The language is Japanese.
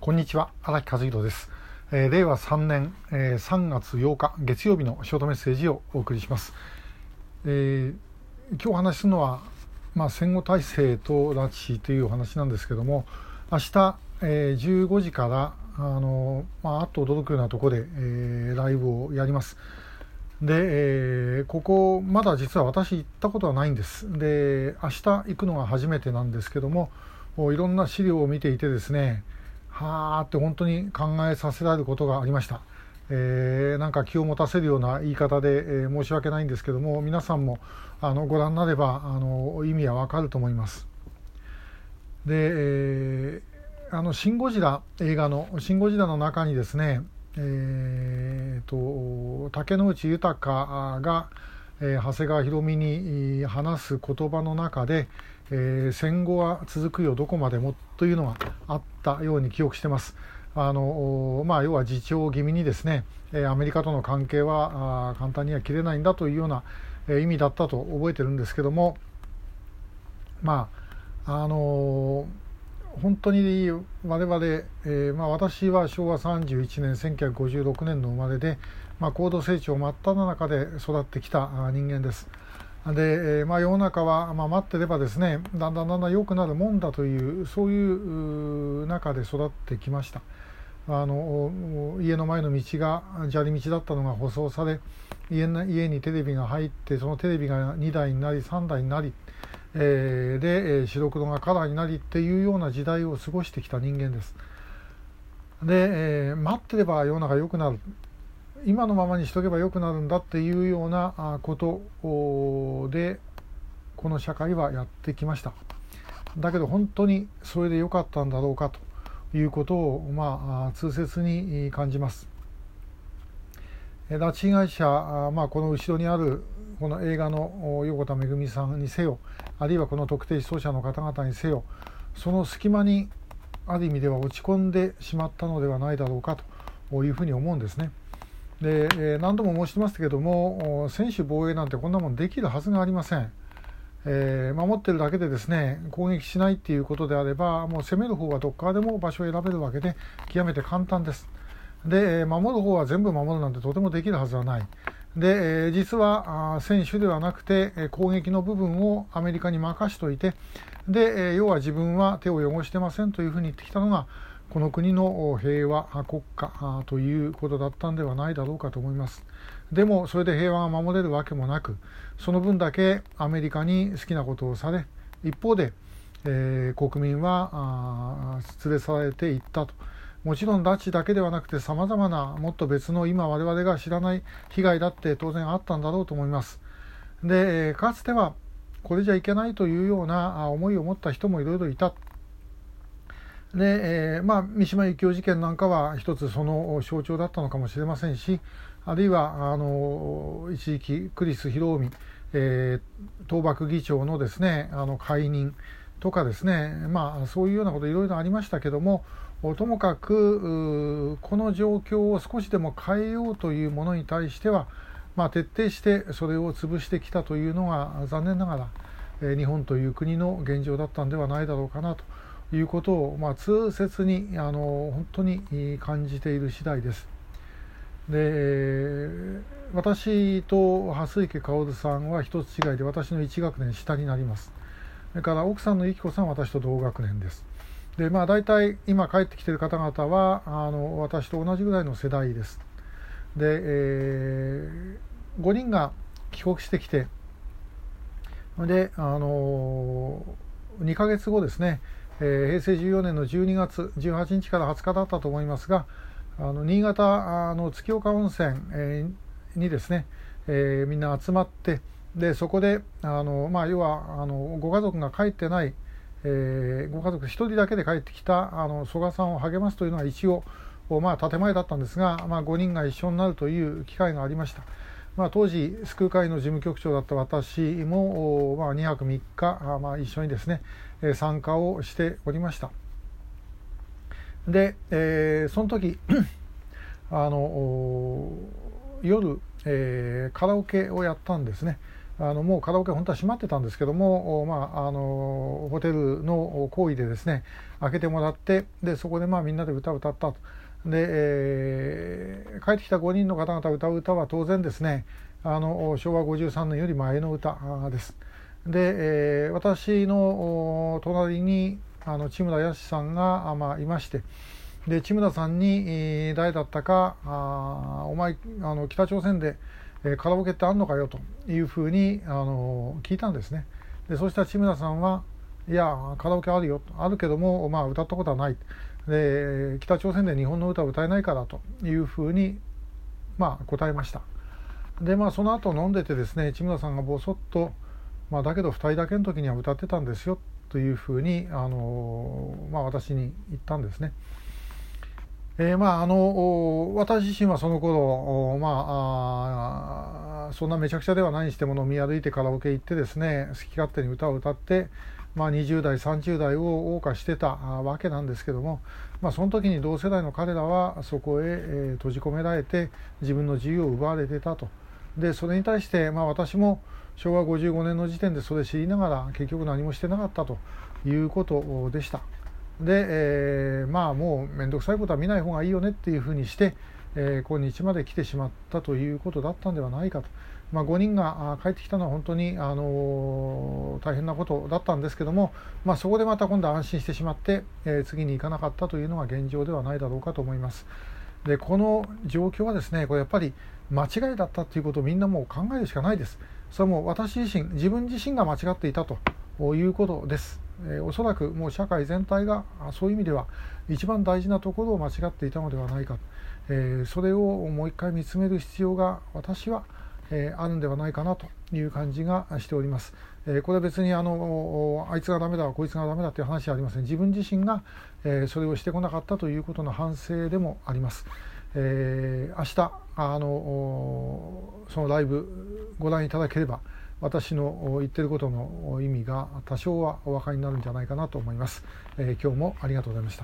こんにちは荒木和弘です、えー、令和3年、えー、3月8日月曜日のショートメッセージをお送りします、えー、今日お話しするのは、まあ、戦後体制と拉致というお話なんですけども明日、えー、15時からあの、まあ、あっと驚くようなところで、えー、ライブをやります。で、えー、ここまだ実は私行ったことはないんです。で明日行くのが初めてなんですけどもいろんな資料を見ていてですねはあって本当に考えさせられることがありました。えー、なんか気を持たせるような言い方で、えー、申し訳ないんですけども皆さんもあのご覧になればあの意味はわかると思います。で、えー、あのシン・ゴジラ映画の「シン・ゴジラ」の中にですね、えーと、竹野内豊が、えー、長谷川博美に話す言葉の中で、えー、戦後は続くよどこまでもというのがあったように記憶してます。あのまあ、要は自重気味にですね、アメリカとの関係は簡単には切れないんだというような、意味だったと覚えてるんですけども、まああの本当に我々、えー、まあ、私は昭和31年1956年の生まれで、まあ、高度成長真っ只中で育ってきた人間です。で、まあ、世の中は、まあ、待ってればですねだんだんだんだん良くなるもんだというそういう中で育ってきました。あの家の前の道が砂利道だったのが舗装され家にテレビが入ってそのテレビが2台になり3台になり、えー、で白黒がカラーになりっていうような時代を過ごしてきた人間です。で、えー、待ってれば世の中良くなる。今のままにしとけばよくなるんだっていうようなことでこの社会はやってきましただけど本当にそれで良かったんだろうかということをまあ痛切に感じます拉致被害者、まあ、この後ろにあるこの映画の横田めぐみさんにせよあるいはこの特定失踪者の方々にせよその隙間にある意味では落ち込んでしまったのではないだろうかというふうに思うんですね。で、え何度も申してますけども専守防衛なんてこんなもんできるはずがありません、えー、守ってるだけでですね攻撃しないっていうことであればもう攻める方はどっかでも場所を選べるわけで極めて簡単です。で守る方は全部守るなんてとてもできるはずはない。で実は選手ではなくて攻撃の部分をアメリカに任しといてで要は自分は手を汚してませんというふうに言ってきたのがこの国の平和国家ということだったんではないだろうかと思います。でもそれで平和が守れるわけもなくその分だけアメリカに好きなことをされ一方で、えー、国民は連れ去られていったと。もちろん拉致だけではなくてさまざまなもっと別の今我々が知らない被害だって当然あったんだろうと思います。でかつてはこれじゃいけないというような思いを持った人もいろいろいた。で、えー、まあ、三島由紀夫事件なんかは一つその象徴だったのかもしれませんしあるいはあの一時期クリス博臣、えー、倒幕議長のですねあの解任とかですね、まあ、そういうようなこといろいろありましたけどもともかくこの状況を少しでも変えようというものに対しては、まあ、徹底してそれを潰してきたというのが残念ながら、日本という国の現状だったんではないだろうかなと。いうことを、まあ、痛切にあの本当に感じている次第です。で私と蓮池薫さんは一つ違いで私の1学年下になります。それから奥さんの由紀子さんは私と同学年です。でまあ大体今帰ってきている方々はあの私と同じぐらいの世代です。で、えー、5人が帰国してきてであの2ヶ月後ですねえー、平成14年の12月18日から20日だったと思いますがあの新潟の月岡温泉、えー、にですね、えー、みんな集まってでそこであの、まあ、要はあのご家族が帰ってない、えー、ご家族1人だけで帰ってきたあの曽我さんを励ますというのは一応、まあ、建前だったんですが、まあ、5人が一緒になるという機会がありました。まあ、当時救う会の事務局長だった私も、まあ、2泊3日、まあ、一緒にですね参加をしておりましたで、えー、その時 あの夜、えー、カラオケをやったんですねあのもうカラオケ本当は閉まってたんですけども、まあ、あのホテルの行為でですね開けてもらってでそこでまあみんなで歌を歌ったと。で、えー、帰ってきた5人の方々歌う歌は当然ですね。あの昭和53年より前の歌です。で、えー、私の隣にあの千村康さんが、まあ、いまして。で千村さんに、えー、誰だったかあお前あの北朝鮮で、えー、カラオケってあんのかよというふうにあの聞いたんですね。でそうしたら千村さんはいやカラオケあるよ。あるけども、まあ、歌ったことはない。で北朝鮮で日本の歌を歌えないからというふうに、まあ、答えました。でまあその後飲んでてですね千村さんがぼそっと、まあ、だけど2人だけの時には歌ってたんですよというふうにあの、まあ、私に言ったんですね。えー、まああの私自身はその頃まあそんなめちゃくちゃではないにしても飲み歩いてカラオケ行ってですね好き勝手に歌を歌って、まあ、20代30代を謳歌してたわけなんですけども、まあ、その時に同世代の彼らはそこへ、え、閉じ込められて自分の自由を奪われてたと。でそれに対して、まあ、私も昭和55年の時点でそれ知りながら結局何もしてなかったということでした。で、えー、まあもう面倒くさいことは見ない方がいいよねっていうふうにして、えー、今日まで来てしまったということだったんではないかと。まあ、5人が帰ってきたのは本当に、あのー、大変なことだったんですけども、まあ、そこでまた今度安心してしまって、えー、次に行かなかったというのが現状ではないだろうかと思います。でこの状況はですねこれやっぱり間違いだったということをみんなもう考えるしかないです。それも私自身自分自身が間違っていたということです。えー、おそらくもう社会全体がそういう意味では一番大事なところを間違っていたのではないか、えー、それをもう一回見つめる必要が私は、えー、あるんではないかなという感じがしております。えこれは別にあのあいつがダメだこいつがダメだという話はありません自分自身が、えそれをしてこなかったということの反省でもあります。え、明日あのそのライブご覧いただければ私の言ってることの意味が多少はお分かりになるんじゃないかなと思います、えー、今日もありがとうございました。